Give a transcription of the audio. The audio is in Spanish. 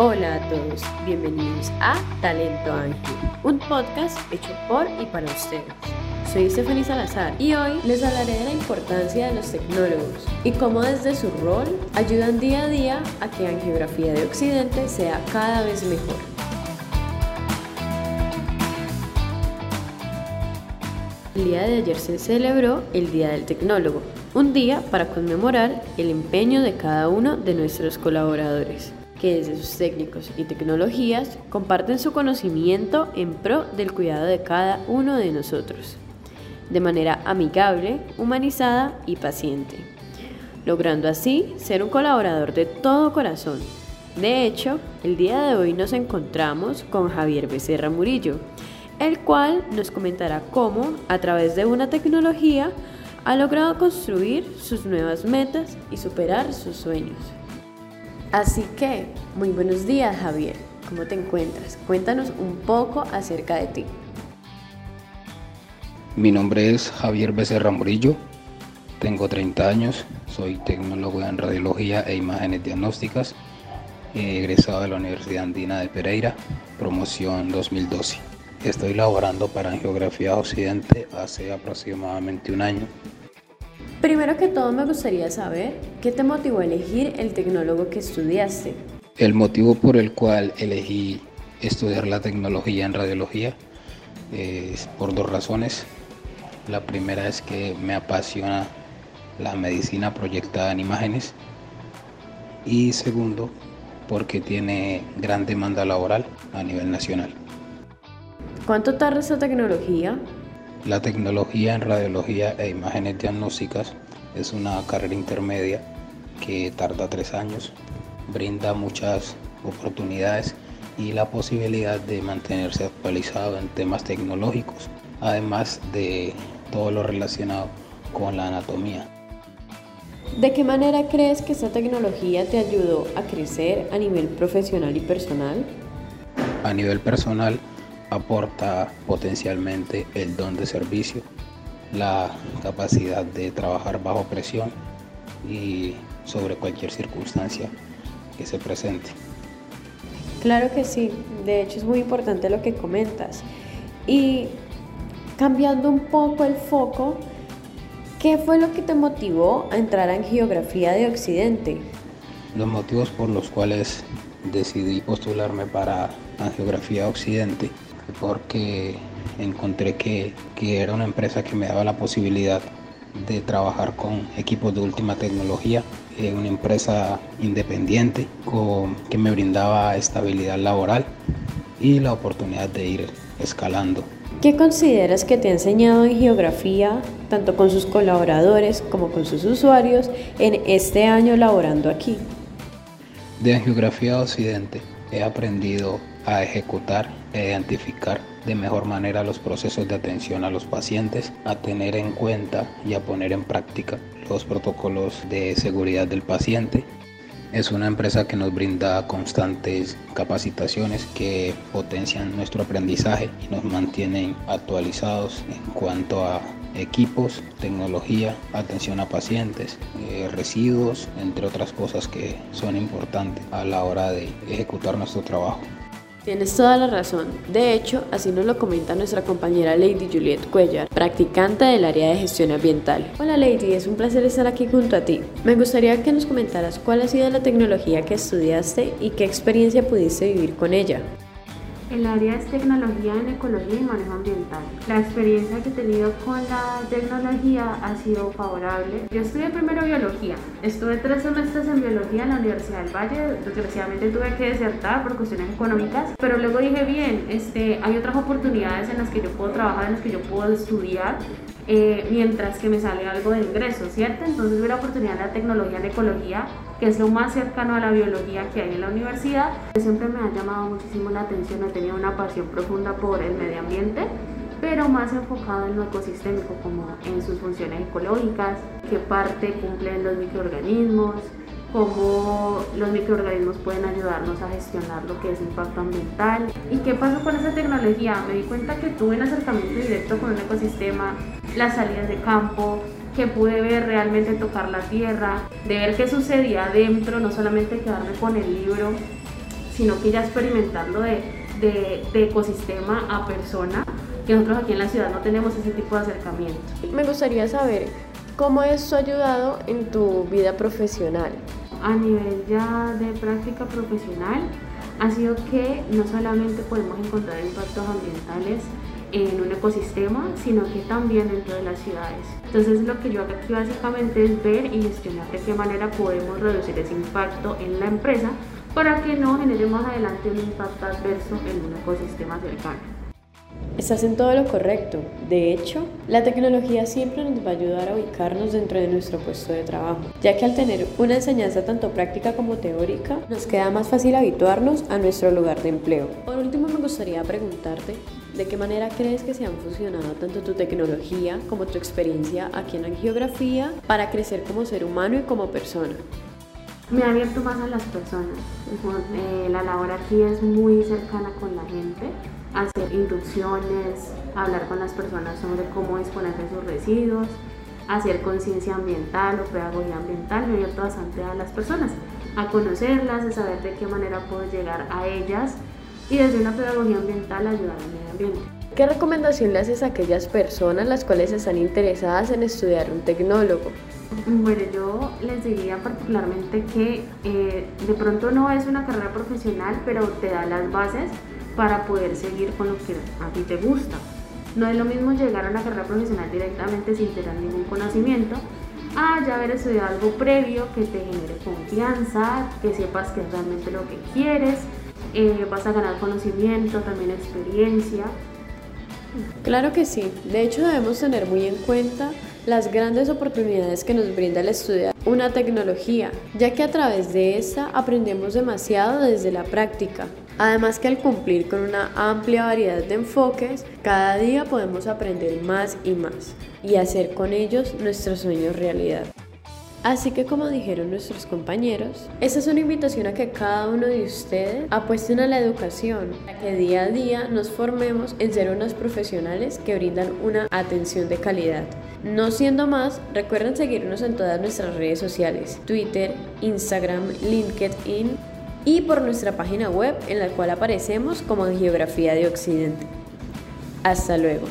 Hola a todos, bienvenidos a Talento Ángel, un podcast hecho por y para ustedes. Soy Stephanie Salazar y hoy les hablaré de la importancia de los tecnólogos y cómo desde su rol ayudan día a día a que la geografía de Occidente sea cada vez mejor. El día de ayer se celebró el Día del Tecnólogo, un día para conmemorar el empeño de cada uno de nuestros colaboradores que desde sus técnicos y tecnologías comparten su conocimiento en pro del cuidado de cada uno de nosotros, de manera amigable, humanizada y paciente, logrando así ser un colaborador de todo corazón. De hecho, el día de hoy nos encontramos con Javier Becerra Murillo, el cual nos comentará cómo, a través de una tecnología, ha logrado construir sus nuevas metas y superar sus sueños. Así que, muy buenos días Javier, ¿cómo te encuentras? Cuéntanos un poco acerca de ti. Mi nombre es Javier Becerra Murillo, tengo 30 años, soy tecnólogo en radiología e imágenes diagnósticas, egresado de la Universidad Andina de Pereira, promoción 2012. Estoy laborando para Geografía Occidente hace aproximadamente un año Primero que todo me gustaría saber qué te motivó a elegir el tecnólogo que estudiaste. El motivo por el cual elegí estudiar la tecnología en radiología es por dos razones. La primera es que me apasiona la medicina proyectada en imágenes y segundo porque tiene gran demanda laboral a nivel nacional. ¿Cuánto tarda esta tecnología? La tecnología en radiología e imágenes diagnósticas es una carrera intermedia que tarda tres años, brinda muchas oportunidades y la posibilidad de mantenerse actualizado en temas tecnológicos, además de todo lo relacionado con la anatomía. ¿De qué manera crees que esta tecnología te ayudó a crecer a nivel profesional y personal? A nivel personal, aporta potencialmente el don de servicio, la capacidad de trabajar bajo presión y sobre cualquier circunstancia que se presente. Claro que sí, de hecho es muy importante lo que comentas. Y cambiando un poco el foco, ¿qué fue lo que te motivó a entrar en Geografía de Occidente? Los motivos por los cuales decidí postularme para Geografía Occidente porque encontré que, era una empresa que me daba la posibilidad de trabajar con equipos de última tecnología, eh, una empresa independiente que me brindaba estabilidad laboral y la oportunidad de ir escalando. ¿Qué consideras que te ha enseñado en geografía, tanto con sus colaboradores como con sus usuarios, en este año laborando aquí? De Geografía Occidente he aprendido a ejecutar e identificar de mejor manera los procesos de atención a los pacientes, a tener en cuenta y a poner en práctica los protocolos de seguridad del paciente. Es una empresa que nos brinda constantes capacitaciones que potencian nuestro aprendizaje y nos mantienen actualizados en cuanto a equipos, tecnología, atención a pacientes, eh, residuos, entre otras cosas que son importantes a la hora de ejecutar nuestro trabajo. Tienes toda la razón. De hecho, así nos lo comenta nuestra compañera Lady Juliet Cuellar, practicante del área de gestión ambiental. Hola Lady, es un placer estar aquí junto a ti. Me gustaría que nos comentaras cuál ha sido la tecnología que estudiaste y qué experiencia pudiste vivir con ella. El área es tecnología en ecología y manejo ambiental. La experiencia que he tenido con la tecnología ha sido favorable. Yo estudié primero biología. Estuve tres semestres en biología en la Universidad del Valle. Desgraciadamente tuve que desertar por cuestiones económicas, pero luego dije, bien, este, hay otras oportunidades en las que yo puedo trabajar, en las que yo puedo estudiar eh, mientras que me sale algo de ingreso, ¿cierto? Entonces vi la oportunidad de la tecnología en ecología, que es lo más cercano a la biología que hay en la universidad. Siempre me ha llamado muchísimo la atención, he tenido una pasión profunda por el medio ambiente, pero más enfocado en lo ecosistémico, como en sus funciones ecológicas, qué parte cumplen los microorganismos, cómo los microorganismos pueden ayudarnos a gestionar lo que es impacto ambiental. ¿Y qué pasó con esa tecnología? Me di cuenta que tuve un acercamiento directo con un ecosistema, las salidas de campo, que pude ver realmente tocar la tierra, de ver qué sucedía adentro, no solamente quedarme con el libro, sino que ya experimentarlo de, de, de ecosistema a persona, que nosotros aquí en la ciudad no tenemos ese tipo de acercamiento. Me gustaría saber cómo esto ha ayudado en tu vida profesional. A nivel ya de práctica profesional, ha sido que no solamente podemos encontrar impactos ambientales en un ecosistema, sino que también dentro de las ciudades. Entonces lo que yo hago aquí básicamente es ver y gestionar de qué manera podemos reducir ese impacto en la empresa para que no genere más adelante un impacto adverso en un ecosistema cercano. Estás en todo lo correcto. De hecho, la tecnología siempre nos va a ayudar a ubicarnos dentro de nuestro puesto de trabajo, ya que al tener una enseñanza tanto práctica como teórica, nos queda más fácil habituarnos a nuestro lugar de empleo. Por último, me gustaría preguntarte, ¿de qué manera crees que se han fusionado tanto tu tecnología como tu experiencia aquí en la geografía para crecer como ser humano y como persona? Me ha abierto más a las personas. Eh, la labor aquí es muy cercana con la gente hacer inducciones, hablar con las personas sobre cómo disponer de sus residuos, hacer conciencia ambiental o pedagogía ambiental, me abierto bastante a las personas, a conocerlas, a saber de qué manera puedo llegar a ellas y desde una pedagogía ambiental ayudar al medio ambiente. ¿Qué recomendación le haces a aquellas personas las cuales están interesadas en estudiar un tecnólogo? Bueno, yo les diría particularmente que eh, de pronto no es una carrera profesional, pero te da las bases para poder seguir con lo que a ti te gusta. No es lo mismo llegar a una carrera profesional directamente sin tener ningún conocimiento, ya haber estudiado algo previo que te genere confianza, que sepas que es realmente lo que quieres, eh, vas a ganar conocimiento, también experiencia. Claro que sí, de hecho debemos tener muy en cuenta las grandes oportunidades que nos brinda el estudiar una tecnología, ya que a través de esta aprendemos demasiado desde la práctica. Además que al cumplir con una amplia variedad de enfoques, cada día podemos aprender más y más y hacer con ellos nuestros sueños realidad. Así que como dijeron nuestros compañeros, esta es una invitación a que cada uno de ustedes apuesten a la educación, a que día a día nos formemos en ser unos profesionales que brindan una atención de calidad. No siendo más, recuerden seguirnos en todas nuestras redes sociales, Twitter, Instagram, LinkedIn y por nuestra página web en la cual aparecemos como Geografía de Occidente. Hasta luego.